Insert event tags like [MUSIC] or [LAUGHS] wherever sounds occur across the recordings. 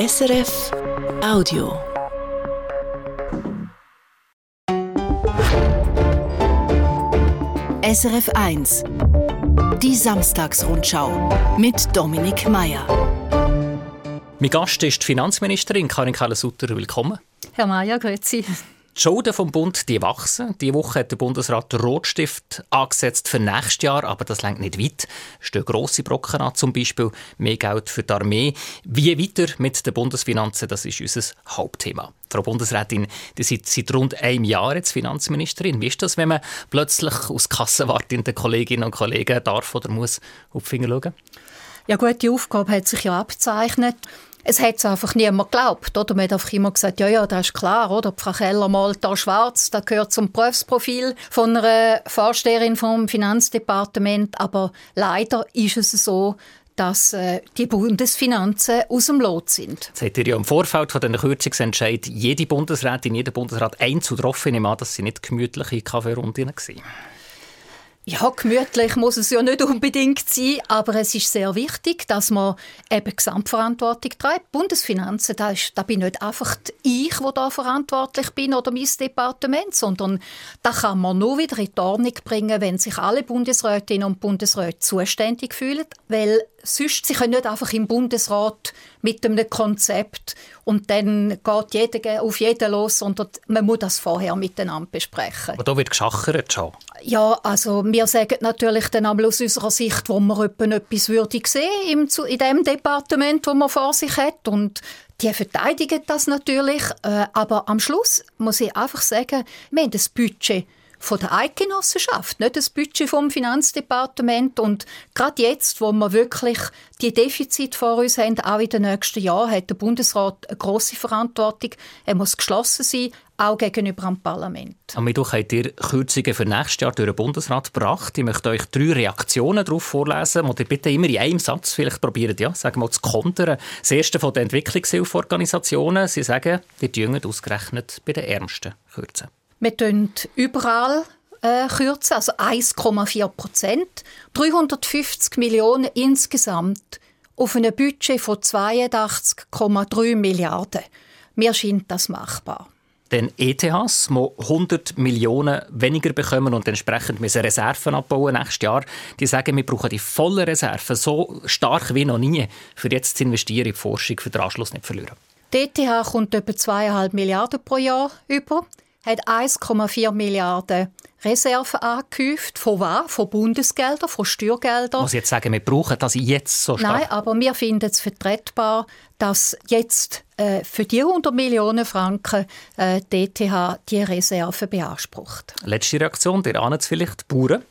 SRF Audio. SRF 1 Die Samstagsrundschau mit Dominik Mayer. Mein Gast ist die Finanzministerin Karin Keller-Sutter. Willkommen. Herr Mayer, grüezi. Die Schulden vom Bund die wachsen. Diese Woche hat der Bundesrat den Rotstift angesetzt für nächstes Jahr, aber das längt nicht weit. Es stehen grosse Brocken an, zum Beispiel mehr Geld für die Armee. Wie weiter mit den Bundesfinanzen, das ist unser Hauptthema. Frau Bundesrätin, Sie sind seit rund einem Jahr jetzt Finanzministerin. Wie ist das, wenn man plötzlich aus kassenwartenden Kolleginnen und Kollegen darf oder muss auf die Finger schauen? Ja gut, die Aufgabe hat sich ja abgezeichnet. Es hat es einfach niemand geglaubt. Oder? Man hat einfach immer gesagt, ja, ja, das ist klar. Oder? Frau Keller malt da schwarz, das gehört zum Berufsprofil von einer Vorsteherin vom Finanzdepartement. Aber leider ist es so, dass äh, die Bundesfinanzen aus dem Lot sind. Jetzt hat ihr ja im Vorfeld von den Kürzungsentscheid jede Bundesrätin, jeder Bundesrat einzutroffen. Ich nehme an, dass sie nicht gemütliche Kaffeerunden waren. Ja, gemütlich muss es ja nicht unbedingt sein, aber es ist sehr wichtig, dass man eben Gesamtverantwortung trägt. Bundesfinanzen, da, ist, da bin nicht einfach ich, der da verantwortlich bin oder mein Departement, sondern da kann man nur wieder in die Ordnung bringen, wenn sich alle Bundesrätinnen und Bundesräte zuständig fühlen, weil sonst, sie können nicht einfach im Bundesrat mit einem Konzept und dann geht jeder auf jeden los, sondern man muss das vorher miteinander besprechen. Aber da wird geschachert schon. Ja, also wir sagen natürlich dann einmal aus unserer Sicht, wo man etwas würde sehen in dem Departement, wo man vor sich hat und die verteidigen das natürlich, äh, aber am Schluss muss ich einfach sagen, wir haben das Budget von der Eidgenossenschaft, nicht das Budget vom Finanzdepartement. Und gerade jetzt, wo wir wirklich die Defizit vor uns haben, auch in den nächsten Jahren, hat der Bundesrat eine grosse Verantwortung. Er muss geschlossen sein, auch gegenüber dem Parlament. Am Mittwoch habt ihr Kürzungen für nächstes Jahr durch den Bundesrat gebracht. Ich möchte euch drei Reaktionen darauf vorlesen, die ihr bitte immer in einem Satz vielleicht probiert, ja, sagen wir zu kontern. Das erste von den Entwicklungshilfeorganisationen. Sie sagen, die Jünger ausgerechnet bei den Ärmsten kürzen. Wir kürzen überall äh, kürzen, also 1,4 Prozent. 350 Millionen insgesamt auf einem Budget von 82,3 Milliarden. Mir scheint das machbar. Den ETHs, die 100 Millionen weniger bekommen und entsprechend müssen Reserven abbauen nächstes Jahr, die sagen, wir brauchen die volle Reserven so stark wie noch nie, für jetzt zu investieren in die Forschung, für den Anschluss nicht zu verlieren. Die ETH kommt etwa 2,5 Milliarden pro Jahr über hat 1,4 Milliarden Reserven angehäuft. Von was? Von Bundesgeldern, von Steuergeldern. Muss ich jetzt sagen, wir brauchen das jetzt so stark? Nein, aber wir finden es vertretbar, dass jetzt äh, für die 100 Millionen Franken äh, die ETH die Reserve beansprucht. Letzte Reaktion, der ahnt es vielleicht, die Bauern.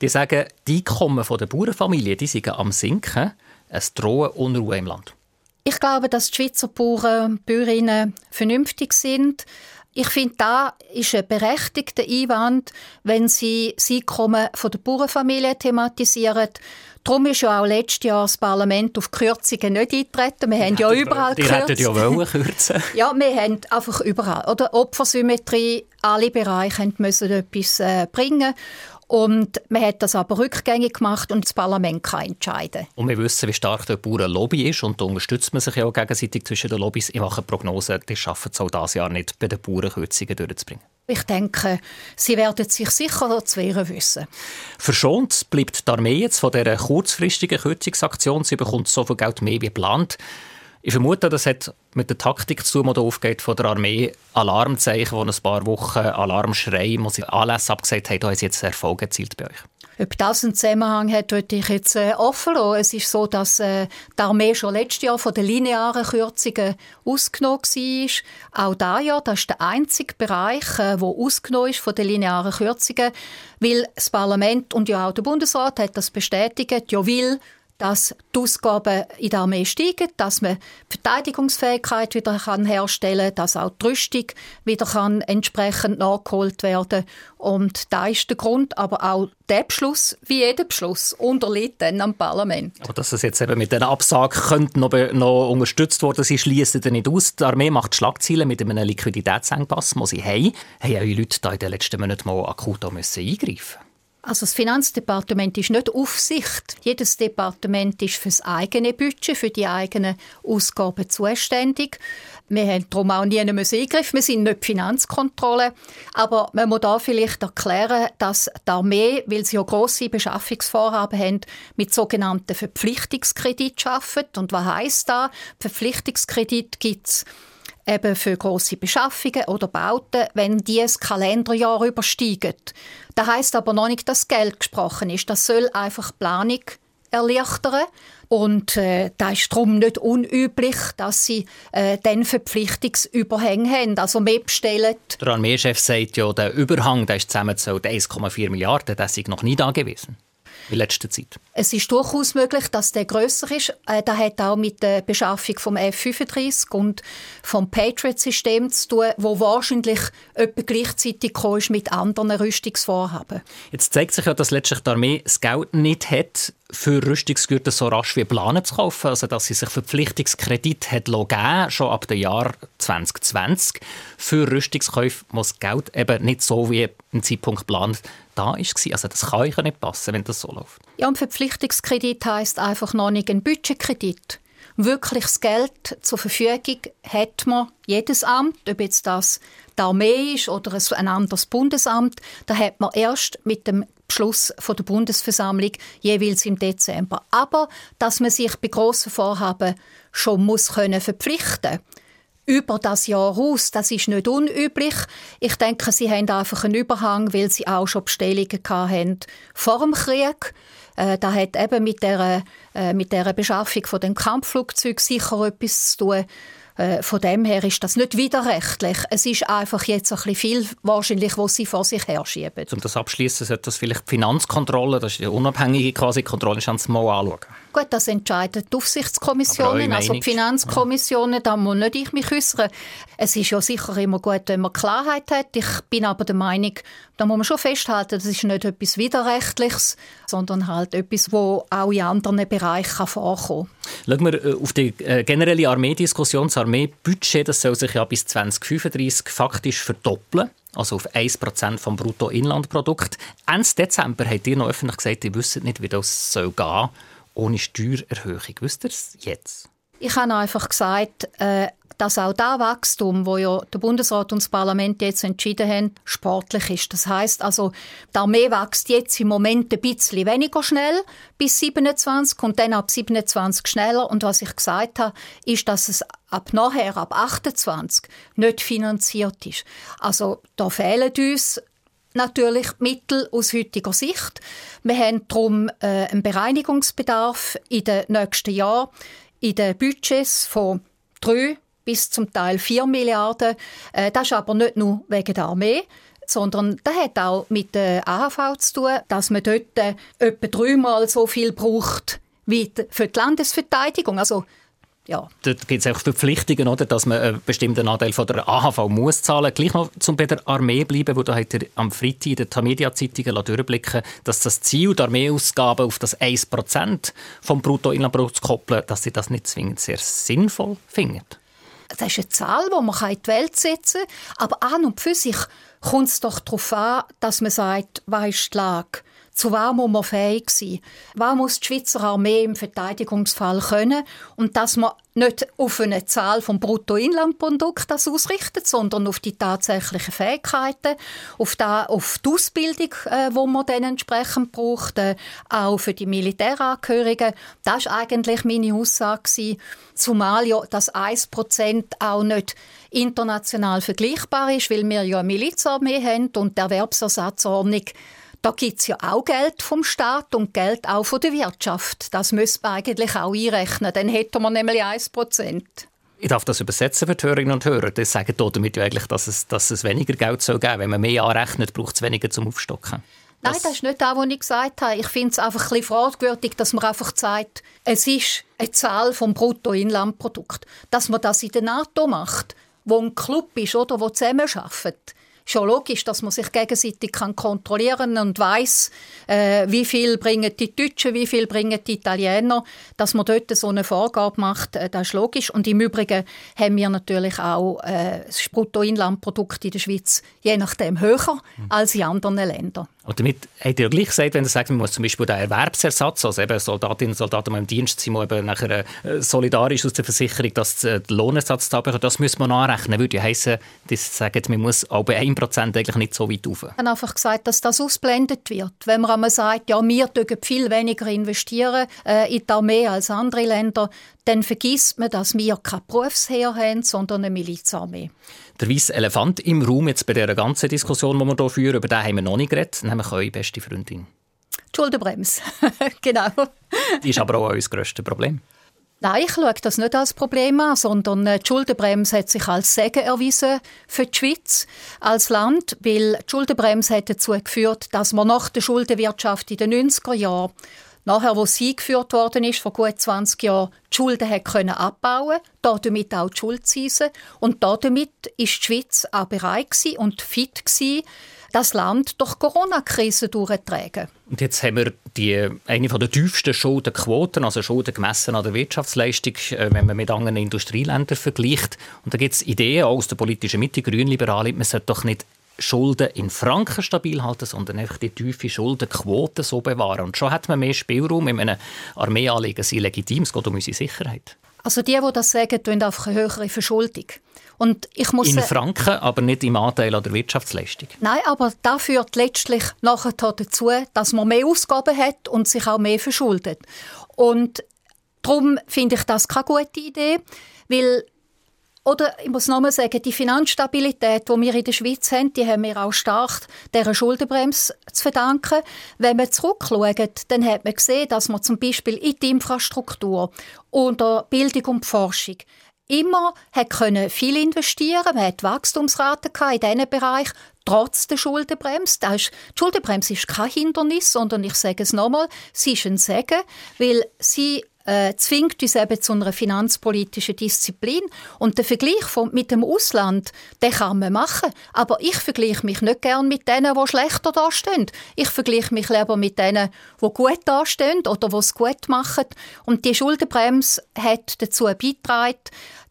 Die sagen, die Einkommen der Bauernfamilie die sind am Sinken. Es drohen Unruhe im Land. Ich glaube, dass die Schweizer Bauern und Bäuerinnen vernünftig sind. Ich finde, da ist ein berechtigter Einwand, wenn Sie das Einkommen der Bauernfamilie thematisieren. Darum ist ja auch letztes Jahr das Parlament auf Kürzungen nicht eingetreten. Wir haben ja überall Die hätten ja wollen kürzen. [LAUGHS] ja, wir haben einfach überall. Oder Opfersymmetrie, alle Bereiche müssen etwas äh, bringen. Und man hat das aber rückgängig gemacht und das Parlament kann entscheiden. Und wir wissen, wie stark der Bauernlobby ist und da unterstützt man sich ja auch gegenseitig zwischen den Lobbys. Ich mache Prognosen, die schaffen es auch dieses Jahr nicht, bei den Bauernkürzungen durchzubringen. Ich denke, sie werden sich sicher zu wehren wissen. Verschont bleibt die Armee jetzt von dieser kurzfristigen Kürzungsaktion. Sie bekommt so viel Geld mehr wie geplant. Ich vermute, das hat mit der Taktik zu tun, die aufgeht von der Armee. Alarmzeichen, wo ein paar Wochen Alarmschrei, wo sie Anlässe abgesagt haben, da haben sie jetzt Erfolg erzielt bei euch. Ob das einen Zusammenhang hat, würde ich jetzt äh, offen lassen. Es ist so, dass äh, die Armee schon letztes Jahr von den linearen Kürzungen ausgenommen war. Auch dieses Jahr, das ist der einzige Bereich, äh, der ausgenommen ist von den linearen Kürzungen, weil das Parlament und ja auch der Bundesrat hat das bestätigt, ja will dass die Ausgaben in der Armee steigen, dass man die Verteidigungsfähigkeit wieder herstellen kann, dass auch die Rüstung wieder kann entsprechend nachgeholt werden Und da ist der Grund, aber auch der Beschluss, wie jeder Beschluss, unterliegt dann am Parlament. Aber dass es jetzt eben mit einer Absage könnte noch, noch unterstützt worden sein, schließt er nicht aus. Die Armee macht Schlagzeilen mit einem Liquiditätsengpass, den sie haben. Haben eure Leute da in den letzten Monaten mal akut eingreifen müssen? Also das Finanzdepartement ist nicht Aufsicht. Jedes Departement ist für das eigene Budget, für die eigenen Ausgaben zuständig. Wir haben darum auch nie einen Eingriff. Wir sind nicht Finanzkontrolle. Aber man muss da vielleicht erklären, dass die Armee, weil sie ja grosse Beschaffungsvorhaben haben, mit sogenannten Verpflichtungskredit arbeitet. Und was heisst das? Verpflichtungskredit gibt es eben für große Beschaffungen oder Bauten, wenn die das Kalenderjahr übersteigen. Das heißt aber noch nicht, dass Geld gesprochen ist. Das soll einfach Planung erleichtern. Und äh, da ist darum nicht unüblich, dass sie äh, dann Verpflichtungsüberhänge haben, also mehr bestellen. Der Armeechef sagt ja, der Überhang der ist zusammengezählt 1,4 Milliarden, das ist noch nie da gewesen in letzter Zeit? Es ist durchaus möglich, dass der grösser ist. Äh, das hat auch mit der Beschaffung vom F-35 und vom Patriot-System zu tun, wo wahrscheinlich etwa gleichzeitig ist mit anderen Rüstungsvorhaben. Jetzt zeigt sich ja, dass letztlich die Armee das Geld nicht hat, für Rüstungsgüter so rasch wie planen zu kaufen. Also, dass sie sich Verpflichtungskredit hat geben, schon ab dem Jahr 2020. Für Rüstungskäufe muss Geld eben nicht so wie im Zeitpunkt geplant da war. Also, das kann euch nicht passen, wenn das so läuft. Ja, und Verpflichtungskredit heisst einfach noch nicht ein Budgetkredit. Wirkliches Geld zur Verfügung hat man jedes Amt, ob jetzt das die Armee ist oder ein anderes Bundesamt, da hat man erst mit dem Beschluss von der Bundesversammlung jeweils im Dezember. Aber dass man sich bei grossen Vorhaben schon muss können verpflichten über das Jahr aus, das ist nicht unüblich. Ich denke, sie haben einfach einen Überhang, weil sie auch schon Bestellungen hatten vor dem Krieg. Äh, da hat eben mit der, äh, mit der Beschaffung von dem Kampfflugzeug sicher etwas zu tun. Äh, von dem her ist das nicht widerrechtlich. Es ist einfach jetzt ein bisschen viel, wahrscheinlich, was sie vor sich herschieben. Um das abschließen sollte das vielleicht die Finanzkontrolle, das ist die unabhängige quasi Kontrolle, mal anschauen. Gut, das entscheiden die Aufsichtskommissionen, also die Finanzkommissionen, ja. da muss nicht ich mich äußern. Es ist ja sicher immer gut, wenn man Klarheit hat. Ich bin aber der Meinung, da muss man schon festhalten, das ist nicht etwas Widerrechtliches, sondern halt etwas, wo auch in anderen Bereichen vorkommen kann. Schauen wir äh, auf die äh, generelle Armeediskussion. Das Armeebudget das soll sich ja bis 2035 faktisch verdoppeln also auf 1% vom Bruttoinlandprodukt. Ende Dezember habt ihr noch öffentlich gesagt, ihr wisst nicht, wie das soll gehen ohne Steuererhöhung. Wisst ihr es jetzt? Ich habe einfach gesagt, äh, dass auch das Wachstum, wo ja der Bundesrat und das Parlament jetzt entschieden haben, sportlich ist. Das heißt also, die Armee wächst jetzt im Moment ein bisschen weniger schnell bis 27 und dann ab 27 schneller. Und was ich gesagt habe, ist, dass es ab nachher, ab 28, nicht finanziert ist. Also da fehlen uns natürlich Mittel aus heutiger Sicht. Wir haben darum äh, einen Bereinigungsbedarf in den nächsten Jahren in den Budgets von drei bis zum Teil 4 Milliarden. Äh, das ist aber nicht nur wegen der Armee, sondern das hat auch mit der AHV zu tun, dass man dort äh, etwa dreimal so viel braucht wie für die Landesverteidigung. Also ja. Dort gibt es auch Verpflichtungen, oder, dass man einen bestimmten Anteil von der AHV muss zahlen. Gleich noch zum bei der Armee bleiben, wo da hat er am Freitag in den Tamedia-Zeitungen durchblicken dass das Ziel der Armeeausgaben auf das 1% vom Bruttoinlandprodukt zu koppeln, dass sie das nicht zwingend sehr sinnvoll finden. Das ist eine Zahl, die man in die Welt setzen kann. Aber an und für sich kommt es doch darauf an, dass man sagt, ist die Lage? Zu was muss man fähig sein? Was muss die Schweizer Armee im Verteidigungsfall können? Und dass man nicht auf eine Zahl vom Bruttoinlandprodukt das ausrichtet, sondern auf die tatsächlichen Fähigkeiten, auf, die, auf die Ausbildung, äh, wo man dann entsprechend braucht, äh, auch für die Militärangehörigen. Das war eigentlich meine Aussage gewesen. Zumal ja das 1% auch nicht international vergleichbar ist, weil wir ja eine Milizarmee haben und die Erwerbsersatzordnung da gibt es ja auch Geld vom Staat und Geld auch von der Wirtschaft. Das müsste man eigentlich auch einrechnen. Dann hätten wir nämlich 1%. Ich darf das übersetzen für die Hörerinnen und Hörer. Das sagen damit ja eigentlich, dass es, dass es weniger Geld soll geben soll. Wenn man mehr anrechnet, braucht es weniger zum Aufstocken. Nein, das ist nicht das, was ich gesagt habe. Ich finde es einfach ein bisschen fragwürdig, dass man einfach sagt, es ist eine Zahl vom Bruttoinlandprodukt. Dass man das in der NATO macht, wo ein Club ist oder wo zusammenarbeitet schon logisch, dass man sich gegenseitig kann kontrollieren und weiß, äh, wie viel bringen die Deutschen, wie viel bringen die Italiener, dass man dort so eine Vorgabe macht, äh, das ist logisch. Und im Übrigen haben wir natürlich auch äh, das Bruttoinlandprodukt in der Schweiz je nachdem höher mhm. als in anderen Ländern. Und damit hat er gleich gesagt, wenn er sagt, man muss zum Beispiel den Erwerbsersatz, also eben Soldatinnen und Soldaten, die im Dienst sind, eben nachher äh, solidarisch aus der Versicherung das, äh, den Lohnersatz da bekommen, das muss man anrechnen. Würde ja heissen, das sagen, man muss auch bei 1% eigentlich nicht so weit rauf. Ich habe einfach gesagt, dass das ausblendet wird. Wenn man einmal sagt, ja, wir dürfen viel weniger investieren äh, in die Armee als andere Länder, dann vergisst man, dass wir kein Berufsheer haben, sondern eine Milizarmee. Der weiße Elefant im Raum jetzt bei dieser ganzen Diskussion, die wir hier führen, über den haben wir noch nicht geredet, nämlich eure beste Freundin. Die Schuldenbremse, [LAUGHS] genau. Die ist aber auch unser grösstes Problem. Nein, ich schaue das nicht als Problem an, sondern äh, die Schuldenbremse hat sich als Segen erwiesen für die Schweiz als Land, weil die Schuldenbremse hat dazu geführt, dass man nach der Schuldenwirtschaft in den 90er Jahren Nachher, wo sie eingeführt worden ist, vor gut 20 Jahren, die Schulden hat können abbauen, damit auch die Schuldzinsen. Und damit ist die Schweiz auch bereit und fit gewesen, das Land durch die Corona-Krise durchzutragen. Und jetzt haben wir die, eine der tiefsten Schuldenquoten, also Schulden gemessen an der Wirtschaftsleistung, äh, wenn man mit anderen Industrieländern vergleicht. Und da gibt es Ideen aus der politischen Mitte, Grünliberale, man sollte doch nicht Schulden in Franken stabil halten, sondern einfach die tiefe Schuldenquote so bewahren. Und schon hat man mehr Spielraum in einem Armeeanliegen, sie legitim, es geht um unsere Sicherheit. Also die, die das sagen, tun einfach eine höhere Verschuldung. Und ich muss in Franken, aber nicht im Anteil an der Wirtschaftsleistung. Nein, aber das führt letztlich nachher dazu, dass man mehr Ausgaben hat und sich auch mehr verschuldet. Und darum finde ich das keine gute Idee, weil oder ich muss nochmal sagen, die Finanzstabilität, die wir in der Schweiz haben, die haben wir auch stark dieser Schuldenbremse zu verdanken. Wenn man zurückschaut, dann hat man gesehen, dass man zum Beispiel in die Infrastruktur oder Bildung und Forschung immer hat können viel investieren Man hat Wachstumsraten in diesen Bereich trotz der Schuldenbremse. Das ist, die Schuldenbremse ist kein Hindernis, sondern ich sage es nochmal, sie ist ein Segen, weil sie äh, zwingt uns eben zu einer finanzpolitischen Disziplin. Und der Vergleich von, mit dem Ausland, den kann man machen. Aber ich vergleiche mich nicht gern mit denen, die schlechter dastehen. Ich vergleiche mich lieber mit denen, die gut dastehen oder die es gut machen. Und die Schuldenbremse hat dazu beigetragen,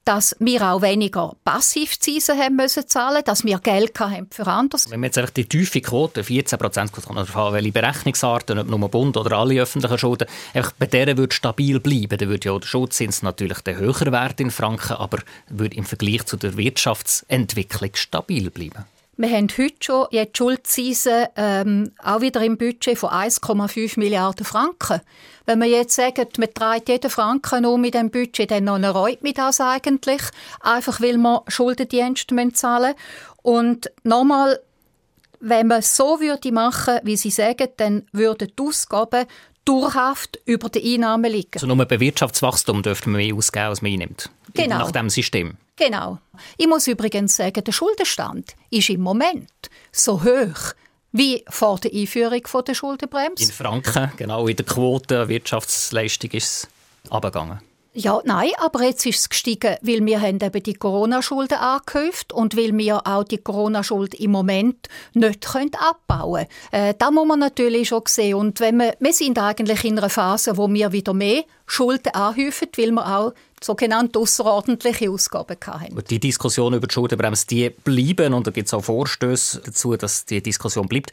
dass wir auch weniger Passivzinsen haben müssen zahlen, dass wir Geld haben für anderes. Wenn man jetzt einfach die tiefe Quote, 14 Prozent, kommt davon welche Berechnungsarten, ob nur Bund oder alle öffentlichen Schulden, einfach bei denen würde stabil bleiben, dann würde ja der Schuldzins natürlich der höhere Wert in Franken, aber würde im Vergleich zu der Wirtschaftsentwicklung stabil bleiben. Wir haben heute schon jetzt Schuldzinsen ähm, auch wieder im Budget von 1,5 Milliarden Franken. Wenn wir jetzt sagen, man trägt jeden Franken um mit dem Budget, dann noch reut mich das eigentlich, einfach weil wir Schuldendienste zahlen Und nochmal, wenn man es so würde machen, wie Sie sagen, dann würden die Ausgaben dauerhaft über den Einnahmen liegen. Also nur bei Wirtschaftswachstum dürfte man mehr ausgeben, als man einnimmt. Genau. Nach dem System. Genau. Ich muss übrigens sagen, der Schuldenstand ist im Moment so hoch wie vor der Einführung der Schuldenbremse. In Franken, genau, in der Quote Wirtschaftsleistung ist es abgegangen. Ja, nein, aber jetzt ist es gestiegen, weil wir haben eben die Corona-Schulden angehäuft und weil wir auch die Corona-Schuld im Moment nicht abbauen können. Äh, das muss man natürlich schon sehen. Und wenn wir, wir sind eigentlich in einer Phase, wo wir wieder mehr Schulden anhäufen, weil wir auch sogenannte außerordentliche Ausgaben hatten. Die Diskussion über die Schuldenbremse, die bleiben und da gibt es auch Vorstöße dazu, dass die Diskussion bleibt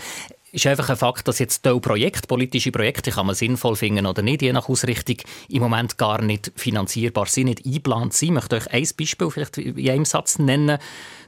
ist einfach ein Fakt, dass jetzt diese Projekte, politische Projekte, kann man sinnvoll finden oder nicht, je nach Ausrichtung, im Moment gar nicht finanzierbar sind, nicht eingeplant sind. Ich möchte euch ein Beispiel vielleicht in einem Satz nennen.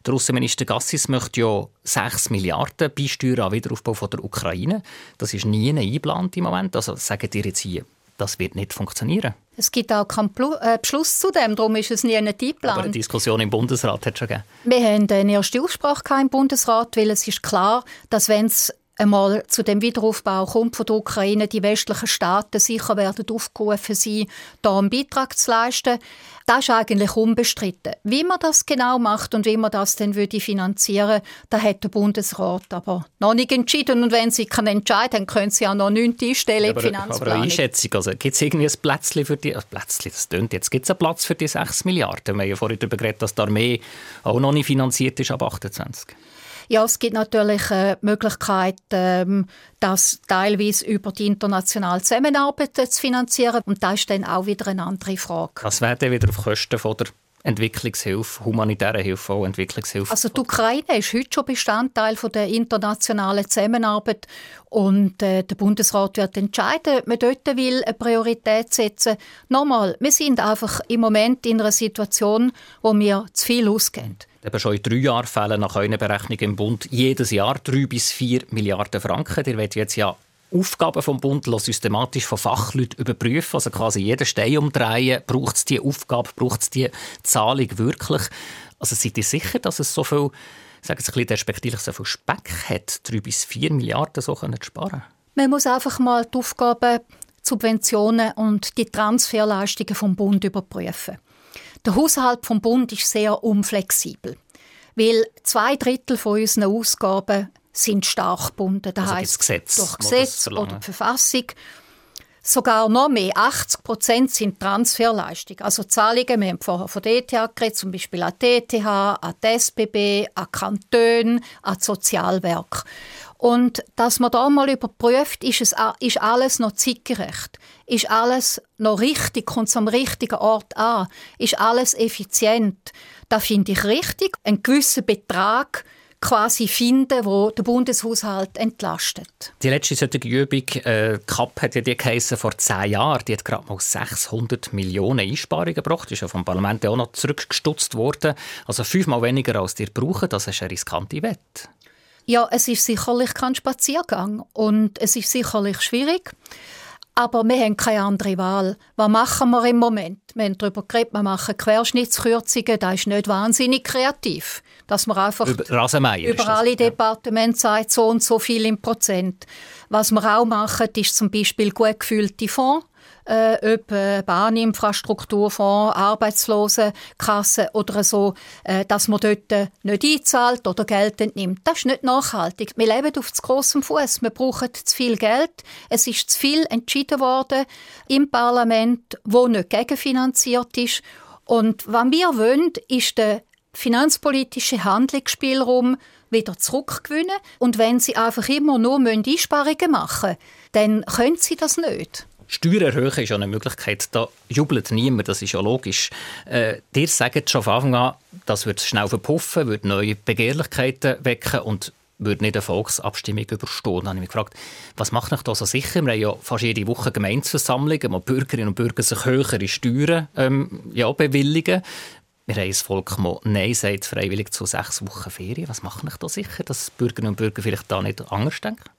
Der Außenminister Gassis möchte ja 6 Milliarden beisteuern an Wiederaufbau von der Ukraine. Das ist nie eingeplant im Moment. Also sagen ihr jetzt hier, das wird nicht funktionieren. Es gibt auch keinen äh, Beschluss zu dem, darum ist es nie nicht eingeplant. Aber eine Diskussion im Bundesrat hat schon gegeben. Wir haben eine erste Aussprache im Bundesrat, weil es ist klar, dass wenn es einmal zu dem Wiederaufbau kommt von der Ukraine, die westlichen Staaten sicher werden aufgerufen sein, da einen Beitrag zu leisten. Das ist eigentlich unbestritten. Wie man das genau macht und wie man das dann würde finanzieren, da hat der Bundesrat aber noch nicht entschieden. Und wenn sie keinen Entscheid haben, können sie auch noch nichts einstellen ja, aber, in die Finanzplanung. Aber eine Einschätzung, also gibt es irgendwie ein Plätzchen für die, Plätzchen, das tönt jetzt, gibt es einen Platz für die 6 Milliarden? Wir haben ja vorhin darüber geredet, dass die Armee auch noch nicht finanziert ist ab 28. Ja, es gibt natürlich äh, die Möglichkeit, ähm, das teilweise über die internationale Zusammenarbeit zu finanzieren. Und das ist dann auch wieder eine andere Frage. Das wäre dann wieder auf Kosten von der Entwicklungshilfe, humanitäre Hilfe, auch Entwicklungshilfe. Also die Ukraine ist heute schon Bestandteil von der internationalen Zusammenarbeit und äh, der Bundesrat wird entscheiden, ob man dort will eine Priorität setzen. Nochmal, wir sind einfach im Moment in einer Situation, wo wir zu viel ausgeben. Eben schon in drei Jahren fehlen nach euren Berechnungen im Bund jedes Jahr drei bis vier Milliarden Franken. Ihr wollt jetzt ja Aufgaben vom Bund systematisch von Fachleuten überprüfen, also quasi jeden Stein umdrehen. Braucht es diese Aufgabe, braucht es diese Zahlung wirklich? Also seid ihr sicher, dass es so viel, sagen Sie ein bisschen so viel Speck hat, drei bis vier Milliarden so können sparen? Man muss einfach mal die Aufgaben, Subventionen und die Transferleistungen vom Bund überprüfen. Der Haushalt vom Bund ist sehr unflexibel, weil zwei Drittel von unseren Ausgaben sind stark gebunden. Das also heisst, Gesetz, durch Gesetz oder die Verfassung. Sogar noch mehr, 80 Prozent sind Transferleistungen. Also Zahlungen, wir haben vorher von der ETH geredet, zum Beispiel an die ETH, an die SBB, an Kantone, an Sozialwerk. Und dass man da mal überprüft, ist, es, ist alles noch zeitgerecht? Ist alles noch richtig? Kommt es am richtigen Ort an? Ist alles effizient? Da finde ich richtig. Ein gewisser Betrag quasi finden, wo der Bundeshaushalt entlastet. Die letzte solche Übung, äh, CAP hat ja die vor zehn Jahren, die hat gerade mal 600 Millionen Einsparungen gebracht, ist ja vom Parlament auch noch zurückgestutzt worden. Also fünfmal weniger als ihr brauchen, das ist eine riskante Wette. Ja, es ist sicherlich kein Spaziergang und es ist sicherlich schwierig. Aber wir haben keine andere Wahl. Was machen wir im Moment? Wir haben darüber geredet, wir machen Querschnittskürzungen. Das ist nicht wahnsinnig kreativ. Dass man einfach über, über alle Departemente sagt, so und so viel im Prozent. Was wir auch machen, ist zum Beispiel gut gefüllte Fonds äh, ob äh, Bahninfrastrukturfonds, Arbeitslosenkasse oder so, äh, dass man dort äh, nicht einzahlt oder Geld entnimmt. Das ist nicht nachhaltig. Wir leben auf zu großem Fuß. Wir brauchen zu viel Geld. Es ist zu viel entschieden worden im Parlament, wo nicht gegenfinanziert ist. Und was wir wollen, ist der finanzpolitische Handlungsspielraum wieder zurückgewinnen. Und wenn sie einfach immer nur Einsparungen machen müssen, dann können sie das nicht. Steuern erhöhen ist ja eine Möglichkeit. Da jubelt niemand, das ist ja logisch. Äh, dir sagt schon von Anfang an, das wird schnell verpuffen, wird neue Begehrlichkeiten wecken und würde nicht eine Volksabstimmung überstehen. Dann habe ich mich gefragt, was macht euch da so sicher? Wir haben ja fast jede Woche Gemeinsversammlungen, wo Bürgerinnen und Bürger sich höhere Steuern ähm, ja, bewilligen. Wir haben das Volk mal Nein sagt freiwillig zu sechs Wochen Ferien. Was macht euch da sicher, dass Bürgerinnen und Bürger vielleicht da nicht anders denken?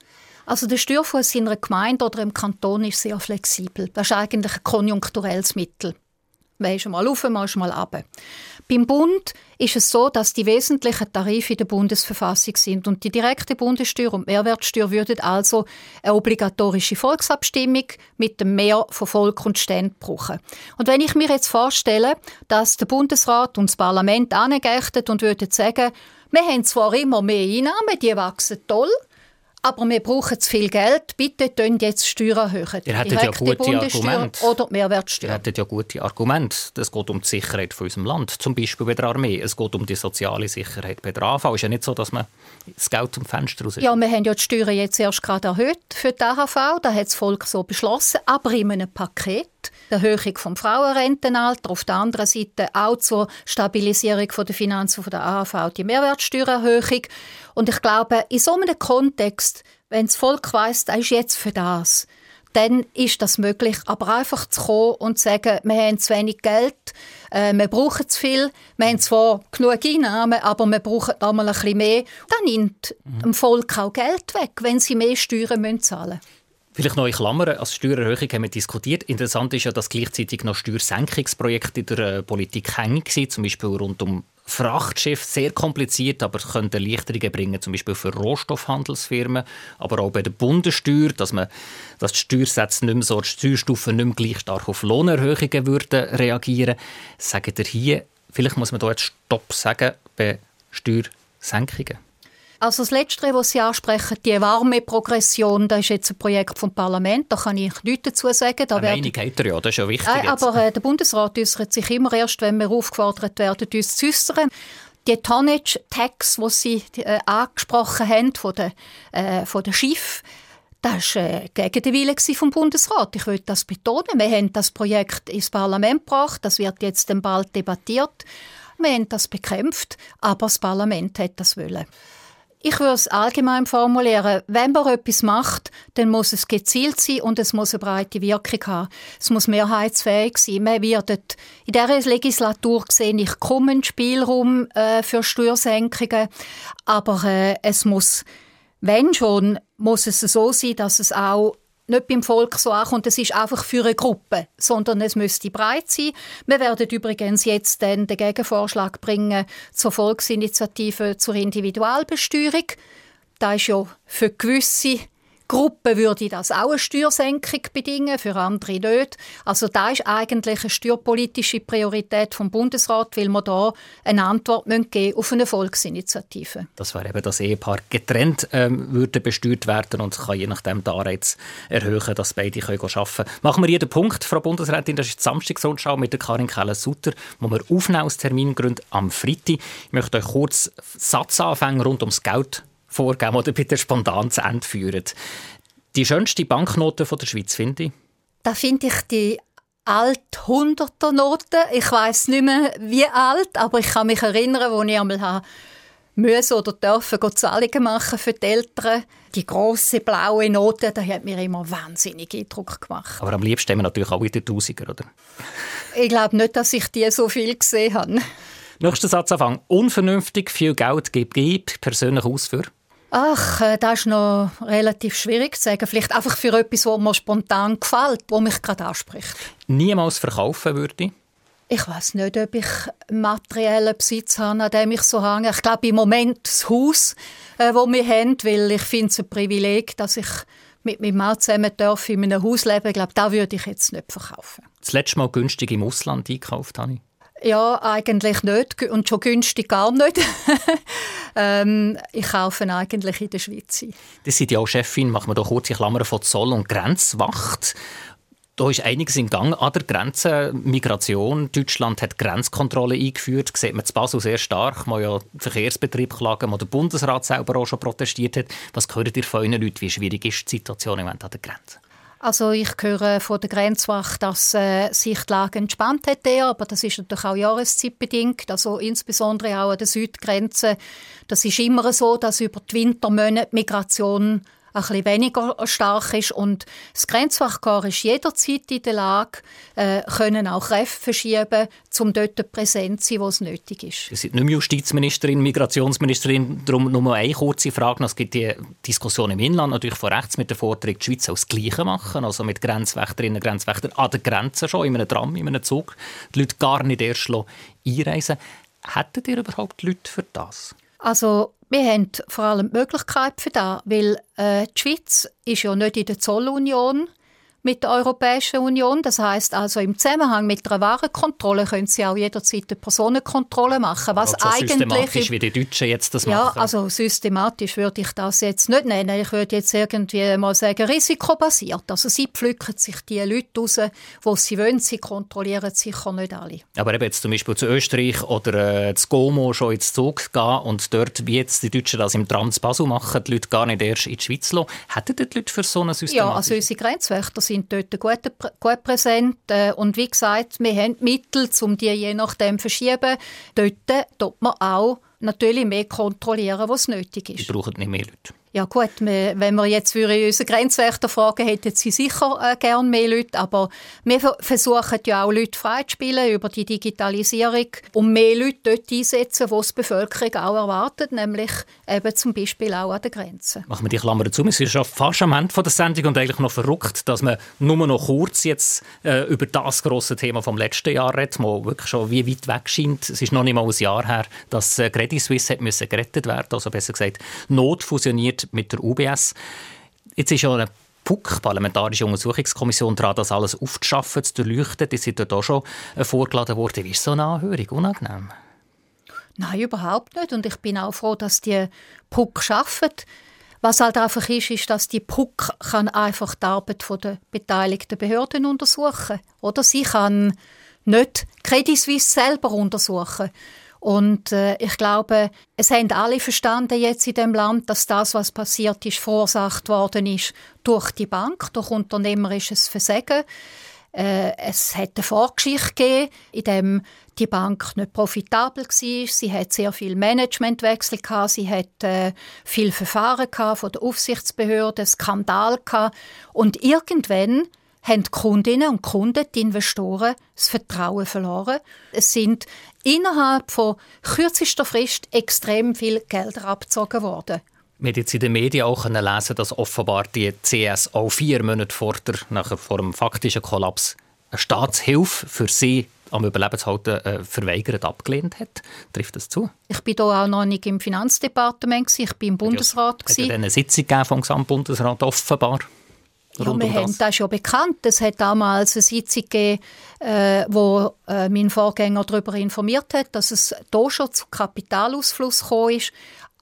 Also der Steuerfuß in einer Gemeinde oder im Kanton ist sehr flexibel. Das ist eigentlich ein konjunkturelles Mittel. Man ist mal auf, man ist mal ab. Beim Bund ist es so, dass die wesentlichen Tarife in der Bundesverfassung sind und die direkte Bundessteuer und Mehrwertsteuer würden also eine obligatorische Volksabstimmung mit dem Mehr von Volk und Ständen brauchen. Und wenn ich mir jetzt vorstelle, dass der Bundesrat und das Parlament angeächtet und würden sagen, wir haben zwar immer mehr Einnahmen, die wachsen toll, aber wir brauchen zu viel Geld. Bitte tun jetzt Steuern erhöhen. Ihr hättet ja gute Argumente. Oder die Mehrwertsteuer. Ihr hättet ja gute Argumente. Es geht um die Sicherheit von unserem Land. Zum Beispiel bei der Armee. Es geht um die soziale Sicherheit bei der AHV. Es ist ja nicht so, dass man das Geld zum Fenster raus Ja, wir haben ja die Steuern jetzt erst gerade erhöht für die AHV. Das hat das Volk so beschlossen. Aber in einem Paket. Die Erhöhung des Frauenrentenalters. Auf der anderen Seite auch zur Stabilisierung der Finanzen der AHV die Mehrwertsteuererhöhung. Und ich glaube, in so einem Kontext, wenn das Volk weiss, das ist jetzt für das, dann ist das möglich. Aber einfach zu kommen und zu sagen, wir haben zu wenig Geld, äh, wir brauchen zu viel, wir haben zwar genug Einnahmen, aber wir brauchen da mal ein bisschen mehr, dann nimmt mhm. dem Volk auch Geld weg, wenn sie mehr Steuern müssen zahlen müssen. Vielleicht noch in Klammern, als Steuererhöhung haben wir diskutiert. Interessant ist ja, dass gleichzeitig noch Steuersenkungsprojekte in der äh, Politik hängig sind, zum Beispiel rund um Frachtschiff sehr kompliziert, aber es könnte Erleichterungen bringen, zum Beispiel für Rohstoffhandelsfirmen, aber auch bei der Bundessteuer, dass man, dass die Steuersätze nicht mehr so, die Steuerstufen nicht mehr gleich stark auf Lohnerhöhungen würden reagieren. Sagt ihr hier, vielleicht muss man da jetzt Stopp sagen bei Steuersenkungen? Also das Letzte, was Sie ansprechen, die warme Progression, das ist jetzt ein Projekt vom Parlament, da kann ich nichts dazu sagen. Da Eine Meinung hat er ja, das ist ja wichtig. Äh, aber äh, der Bundesrat äußert sich immer erst, wenn wir aufgefordert werden, uns zu äußern. Die Tonnage-Tax, die Sie äh, angesprochen haben, von den, äh, von den Schiffen, Das war äh, gegen den Willen vom Bundesrat. Ich will das betonen. Wir haben das Projekt ins Parlament gebracht. Das wird jetzt bald debattiert. Wir haben das bekämpft, aber das Parlament hat das wollen. Ich würde es allgemein formulieren. Wenn man etwas macht, dann muss es gezielt sein und es muss eine breite Wirkung haben. Es muss mehrheitsfähig sein. Man wird in dieser Legislatur sehe ich kaum Spielraum äh, für Steuersenkungen, aber äh, es muss, wenn schon, muss es so sein, dass es auch nicht beim Volk so ankommt, es ist einfach für eine Gruppe, sondern es müsste breit sein. Wir werden übrigens jetzt den Gegenvorschlag bringen zur Volksinitiative zur Individualbesteuerung. Da ist ja für gewisse Gruppen würde das auch eine Steuersenkung bedingen, für andere nicht. Also da ist eigentlich eine steuerpolitische Priorität vom Bundesrat, weil wir da eine Antwort geben auf eine Volksinitiative. Das wäre eben das Ehepaar getrennt ähm, würde besteuert werden und kann je nachdem den Anreiz erhöhen, dass beide arbeiten können. Machen wir jeden Punkt, Frau Bundesrätin, das ist die Samstagsrundschau mit der Karin Keller-Sutter, wo wir aufnehmen aus Termingründen am Freitag. Ich möchte euch kurz Satzanfänge rund ums Geld vorgeben oder bitte spontan zu Ende führen. Die schönste Banknote der Schweiz, finde ich? Da finde ich die alte Hunderter Note. Ich weiß nicht mehr, wie alt, aber ich kann mich erinnern, wo ich einmal habe müssen oder dürfen Zahlungen machen für die Eltern. Die große blaue Note, da hat mir immer wahnsinnig Eindruck gemacht. Aber am liebsten haben wir natürlich auch wieder Tausiger, oder? Ich glaube nicht, dass ich die so viel gesehen habe. Nächster Satzanfang. Unvernünftig viel Geld gibt, gibt persönlich aus für? Ach, äh, das ist noch relativ schwierig zu sagen. Vielleicht einfach für etwas, was mir spontan gefällt, was mich gerade anspricht. Niemals verkaufen würde? Ich weiß nicht, ob ich materiellen Besitz habe, an dem ich so hänge. Ich glaube im Moment das Haus, äh, das wir haben, weil ich finde es ein Privileg, dass ich mit meinem Mann zusammen darf in einem Haus leben. Ich glaube, das würde ich jetzt nicht verkaufen. Das letzte Mal günstig im Ausland einkauft habe ich? Ja, eigentlich nicht und schon günstig gar nicht. [LAUGHS] ähm, ich kaufe eigentlich in der Schweiz. Das sind ja auch Chefin, machen wir doch kurze Klammern von Zoll- und Grenzwacht. Da ist einiges in Gang an der Grenze. Migration. Deutschland hat Grenzkontrolle eingeführt. Das sieht man zu Basel sehr stark. Man ja Verkehrsbetrieb klagen, wo der Bundesrat selber auch schon protestiert hat. Was gehört ihr von euren Leuten? Wie schwierig ist die Situation im Moment an der Grenze? Also ich höre von der Grenzwacht, dass äh, sich die Lage entspannt hat, aber das ist natürlich auch jahreszeitbedingt, also insbesondere auch an der Südgrenze. Das ist immer so, dass über die Wintermonate Migration ein bisschen weniger stark ist. Und das Grenzwachkorps ist jederzeit in der Lage, äh, können auch Kräfte verschieben, um dort präsent zu sein, wo es nötig ist. Sie sind nicht mehr Justizministerin, Migrationsministerin. Darum nur eine kurze Frage. Es gibt die Diskussion im Inland natürlich von rechts mit der Forderung, die Schweiz soll das Gleiche machen, also mit Grenzwächterinnen und Grenzwächtern an der Grenze schon, in einem Tram, in einem Zug, die Leute gar nicht erst einreisen Hättet ihr überhaupt Leute für das? Also wir haben vor allem die Möglichkeit für das, weil äh, die Schweiz ist ja nicht in der Zollunion. ist mit der Europäischen Union. Das heißt also im Zusammenhang mit der Warenkontrolle können Sie auch jederzeit eine Personenkontrolle machen. Was also eigentlich systematisch, wie die Deutschen jetzt das ja, machen? Ja, also systematisch würde ich das jetzt nicht nennen. Ich würde jetzt irgendwie mal sagen, risikobasiert. Also Sie pflücken sich die Leute raus, die sie wollen. Sie kontrollieren sicher nicht alle. Aber eben jetzt zum Beispiel zu Österreich oder äh, zu Gomo schon ins Zug gehen und dort, wie jetzt die Deutschen das im Trans Basel machen, die Leute gar nicht erst in die Schweiz lassen. Hätten die Leute für so ein System? Ja, also unsere Grenzwächter sind dort gut, gut präsent. Äh, und wie gesagt, wir haben Mittel, um die je nachdem zu verschieben. Dort tut man auch natürlich mehr kontrollieren, was nötig ist. Die brauchen nicht mehr Leute. Ja gut, wenn wir jetzt für unsere Grenzwächter fragen, hätten sie sicher äh, gern mehr Leute, aber wir versuchen ja auch Leute freizuspielen über die Digitalisierung und mehr Leute dort einsetzen, wo die Bevölkerung auch erwartet, nämlich eben zum Beispiel auch an der Grenze. Machen wir die Klammer dazu. Wir sind schon fast am Ende der Sendung und eigentlich noch verrückt, dass man nur noch kurz jetzt äh, über das große Thema vom letzten Jahr redet, wo wirklich schon wie weit weg scheint. Es ist noch nicht mal ein Jahr her, dass äh, Credit Suisse hat müssen gerettet werden, also besser gesagt notfusioniert mit der UBS. Jetzt ist ja eine PUC, Parlamentarische Untersuchungskommission, daran, das alles aufzuschaffen, zu durchleuchten. Die sind dort auch schon äh, vorgeladen worden. Wie ist so eine Anhörung? Unangenehm? Nein, überhaupt nicht. Und ich bin auch froh, dass die PUC arbeitet. Was halt einfach ist, ist, dass die PUC kann einfach die Arbeit der beteiligten Behörden untersuchen Oder sie kann nicht Credit Suisse selber untersuchen. Und äh, ich glaube, es haben alle verstanden jetzt in dem Land, dass das, was passiert ist, verursacht worden ist durch die Bank, durch unternehmerisches Versagen. Äh, es hat eine Vorgeschichte gegeben, in dem die Bank nicht profitabel war. Sie hat sehr viel Managementwechsel gehabt. Sie hat äh, viel Verfahren gehabt von der Aufsichtsbehörde, Skandal gehabt. Und irgendwann haben die Kundinnen und Kunden, die Investoren, das Vertrauen verloren. Es sind innerhalb von kürzester Frist extrem viel Gelder abgezogen worden. Wir haben jetzt in den Medien auch lesen dass offenbar die CS auch vier Monate vor, der, nachher vor dem faktischen Kollaps eine Staatshilfe für sie am Überlebenshalten äh, verweigert abgelehnt hat. Trifft das zu? Ich bin da auch noch nicht im Finanzdepartement, ich bin im Bundesrat. Es hat ja eine Sitzung vom Gesamtbundesrat offenbar. Ja, wir um haben das schon bekannt. Es hat damals eine Sitzung gegeben, äh, wo äh, mein Vorgänger darüber informiert hat, dass es hier schon zu Kapitalausfluss gekommen ist.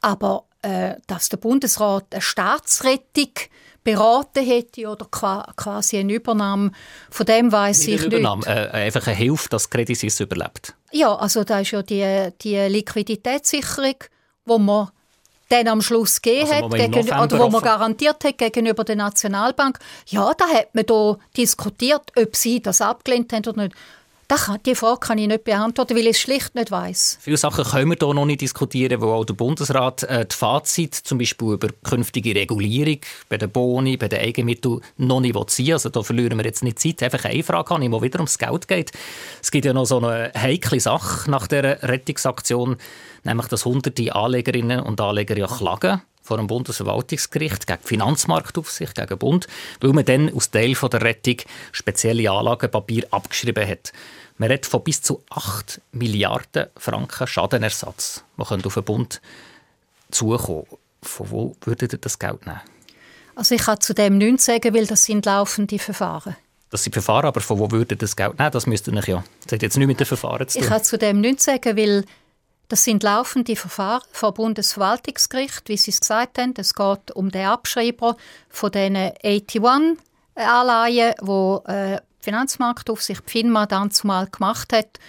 Aber äh, dass der Bundesrat eine Staatsrettung beraten hätte oder quasi eine Übernahme, von dem weiß ich nicht. Übernahme, äh, einfach eine Hilfe, dass Credit Suisse überlebt? Ja, also da ist ja die, die Liquiditätssicherung, wo man dann am Schluss gegeben also, hat, gegen, oder wo man garantiert hat gegenüber der Nationalbank. Ja, da hat man da diskutiert, ob sie das abgelehnt haben oder nicht. Die Frage kann ich nicht beantworten, weil ich es schlicht nicht weiß. Viele Sachen können wir hier noch nicht diskutieren, wo auch der Bundesrat äh, die Fazit zum Beispiel über künftige Regulierung bei den Boni, bei den Eigenmitteln noch nicht ziehen Also da verlieren wir jetzt nicht Zeit. Einfach eine Frage an, die wieder ums Geld geht. Es gibt ja noch so eine heikle Sache nach der Rettungsaktion, nämlich dass hunderte Anlegerinnen und Anleger ja klagen vor dem Bundesverwaltungsgericht gegen die Finanzmarktaufsicht, gegen den Bund, weil man dann aus Teil der Rettung spezielle Anlagenpapier abgeschrieben hat. Man redet von bis zu 8 Milliarden Franken Schadenersatz, die auf den Bund zukommen. Von wo würdet ihr das Geld nehmen? Also ich kann zu dem nichts sagen, weil das sind laufende Verfahren. Das sind Verfahren, aber von wo würdet ihr das Geld nehmen? Das müsste ihr ja. Das hat jetzt nichts mit den Verfahren zu tun. Ich kann zu dem nichts sagen, weil das sind laufende Verfahren vom Bundesverwaltungsgericht, wie Sie es gesagt haben. Es geht um den Abschreiber von diesen 81-Anleihen, die äh, die Finanzmarktaufsicht FINMA zumal gemacht hat.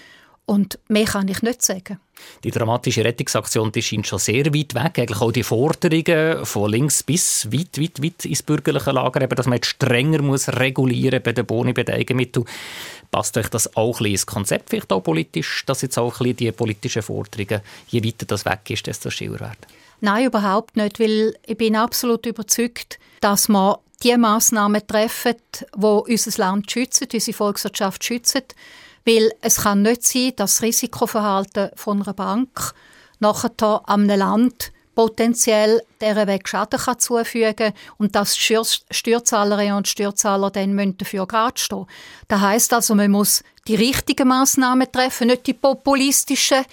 Und mehr kann ich nicht sagen. Die dramatische Rettungsaktion die scheint schon sehr weit weg. Eigentlich auch die Forderungen von links bis weit, weit, weit ins bürgerliche Lager, eben, dass man jetzt strenger muss regulieren bei den Boni, bei den Eigenmitteln. Passt euch das auch ein bisschen ins Konzept, vielleicht auch politisch, dass jetzt auch ein bisschen die politischen Forderungen, je weiter das weg ist, desto schiller werden? Nein, überhaupt nicht, weil ich bin absolut überzeugt, dass man die Massnahmen treffen, die unser Land schützen, unsere Volkswirtschaft schützen. Weil es kann nicht sein, dass das Risikoverhalten von einer Bank nachher einem Land potenziell dieser Weg Schaden kann zufügen und dass Steuerzahlerinnen und Steuerzahler dann dafür gerade stehen Das heisst also, man muss die richtigen Massnahmen treffen, nicht die populistischen,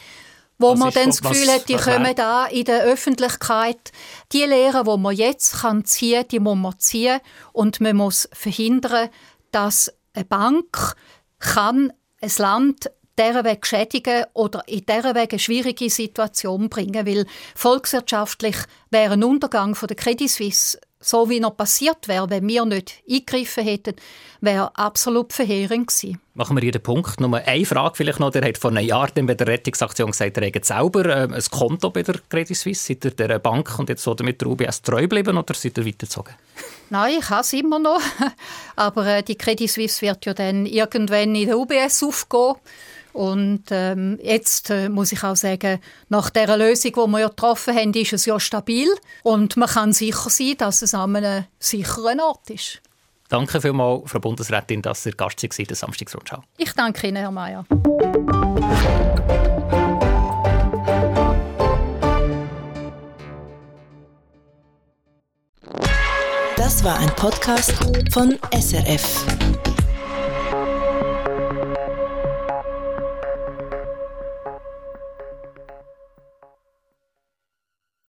wo was man dann das Gefühl hat, die kommen da in der Öffentlichkeit. Die Lehren, die man jetzt kann ziehen die muss man ziehen. Und man muss verhindern, dass eine Bank kann ein Land dieser Weg schädigen oder in dieser Weg eine schwierige Situation bringen, weil volkswirtschaftlich wäre ein Untergang von der Credit Suisse so wie noch passiert wäre, wenn wir nicht eingegriffen hätten, wäre absolut verheerend gewesen. Machen wir hier den Punkt. Nur eine Frage vielleicht noch. Der hat vor einem Jahr bei der Rettungsaktion gesagt, er hätte selber äh, ein Konto bei der Credit Suisse, seid ihr der Bank und jetzt so mit der UBS treu bleiben oder seid ihr weitergezogen? Nein, ich habe es immer noch. [LAUGHS] Aber äh, die Credit Suisse wird ja dann irgendwann in der UBS aufgehen. Und ähm, jetzt äh, muss ich auch sagen, nach der Lösung, die wir ja getroffen haben, ist es ja stabil und man kann sicher sein, dass es an einem sicheren Ort ist. Danke vielmals, Frau Bundesrätin, dass Sie Gast waren in der Samstagsrundschau. Ich danke Ihnen, Herr Mayer. Das war ein Podcast von SRF.